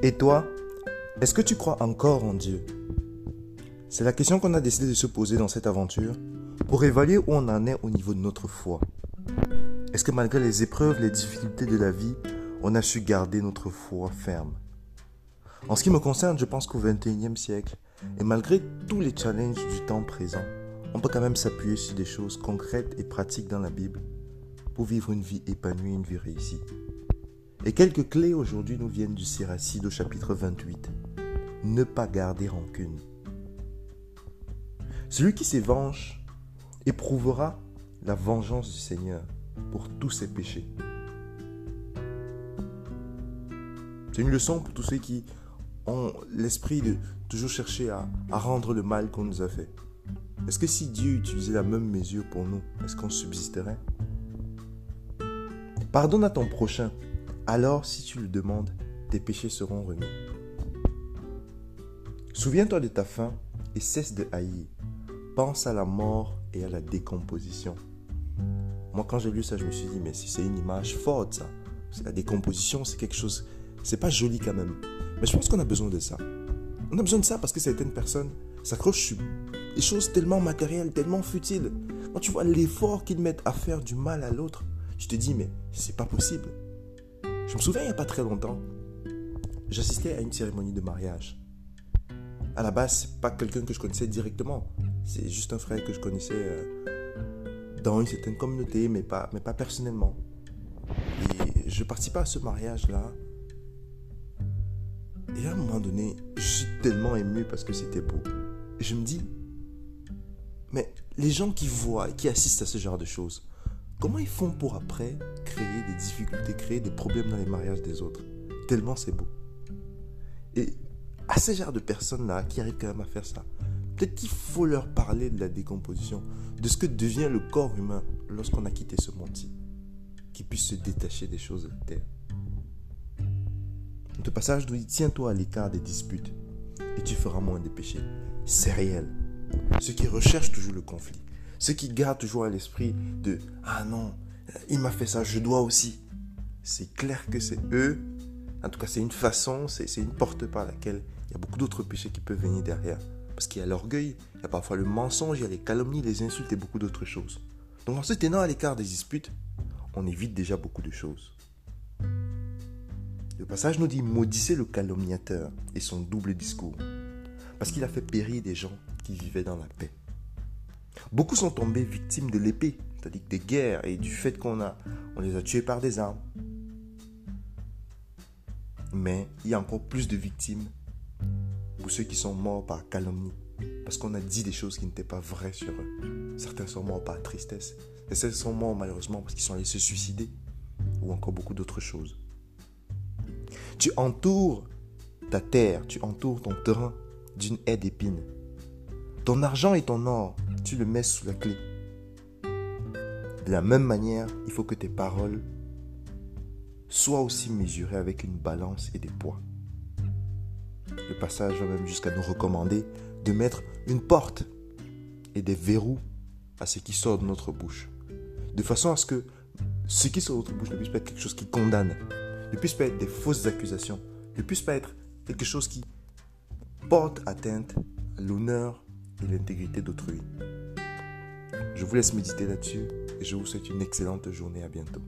Et toi, est-ce que tu crois encore en Dieu? C'est la question qu'on a décidé de se poser dans cette aventure pour évaluer où on en est au niveau de notre foi. Est-ce que malgré les épreuves, les difficultés de la vie, on a su garder notre foi ferme? En ce qui me concerne, je pense qu'au XXIe siècle, et malgré tous les challenges du temps présent, on peut quand même s'appuyer sur des choses concrètes et pratiques dans la Bible pour vivre une vie épanouie, une vie réussie. Et quelques clés aujourd'hui nous viennent du Siracide au chapitre 28. Ne pas garder rancune. Celui qui s'évenge éprouvera la vengeance du Seigneur pour tous ses péchés. C'est une leçon pour tous ceux qui ont l'esprit de toujours chercher à, rendre le mal qu'on nous a fait. Est-ce que si Dieu utilisait la même mesure pour nous, est-ce qu'on subsisterait? Pardonne à ton prochain, alors si tu le demandes, tes péchés seront remis. Souviens-toi de ta faim et cesse de haïr. Pense à la mort et à la décomposition. Moi, quand j'ai lu ça, je me suis dit, mais si c'est une image forte, ça. La décomposition, c'est quelque chose. C'est pas joli quand même. Mais je pense qu'on a besoin de ça. On a besoin de ça parce que certaines personnes s'accrochent sur des choses tellement matérielles, tellement futiles. Quand tu vois l'effort qu'ils mettent à faire du mal à l'autre, je te dis, mais c'est pas possible. Je me souviens il n'y a pas très longtemps, j'assistais à une cérémonie de mariage. À la base, c'est pas quelqu'un que je connaissais directement. C'est juste un frère que je connaissais euh, dans une certaine communauté, mais pas, personnellement. Et je participais à ce mariage-là et à un moment donné, je suis tellement ému parce que c'était beau. Et je me dis, mais les gens qui voient et qui assistent à ce genre de choses, comment ils font pour après créer des difficultés, créer des problèmes dans les mariages des autres Tellement c'est beau. Et à ce genre de personnes-là qui arrivent quand même à faire ça, peut-être qu'il faut leur parler de la décomposition, de ce que devient le corps humain lorsqu'on a quitté ce monde-ci, qu'ils puissent se détacher des choses de la terre. Ce passage Tiens-toi à l'écart des disputes et tu feras moins de péchés. C'est réel. Ceux qui recherchent toujours le conflit, ceux qui gardent toujours à l'esprit de Ah non, il m'a fait ça, je dois aussi. C'est clair que c'est eux. En tout cas, c'est une façon, c'est une porte par laquelle il y a beaucoup d'autres péchés qui peuvent venir derrière. Parce qu'il y a l'orgueil, il y a parfois le mensonge, il y a les calomnies, les insultes et beaucoup d'autres choses. Donc en se tenant à l'écart des disputes, on évite déjà beaucoup de choses. Le passage nous dit maudissez le calomniateur et son double discours, parce qu'il a fait périr des gens qui vivaient dans la paix. Beaucoup sont tombés victimes de l'épée, c'est-à-dire des guerres et du fait qu'on a, on les a tués par des armes. Mais il y a encore plus de victimes pour ceux qui sont morts par calomnie, parce qu'on a dit des choses qui n'étaient pas vraies sur eux. Certains sont morts par tristesse, et certains sont morts malheureusement parce qu'ils sont allés se suicider, ou encore beaucoup d'autres choses. Tu entoures ta terre, tu entoures ton terrain d'une haie d'épines. Ton argent et ton or, tu le mets sous la clé. De la même manière, il faut que tes paroles soient aussi mesurées avec une balance et des poids. Le passage va même jusqu'à nous recommander de mettre une porte et des verrous à ce qui sort de notre bouche. De façon à ce que ce qui sort de notre bouche ne puisse pas être quelque chose qui condamne, ne puisse pas être des fausses accusations, ne puisse pas être quelque chose qui porte atteinte à l'honneur et l'intégrité d'autrui. Je vous laisse méditer là-dessus et je vous souhaite une excellente journée. À bientôt.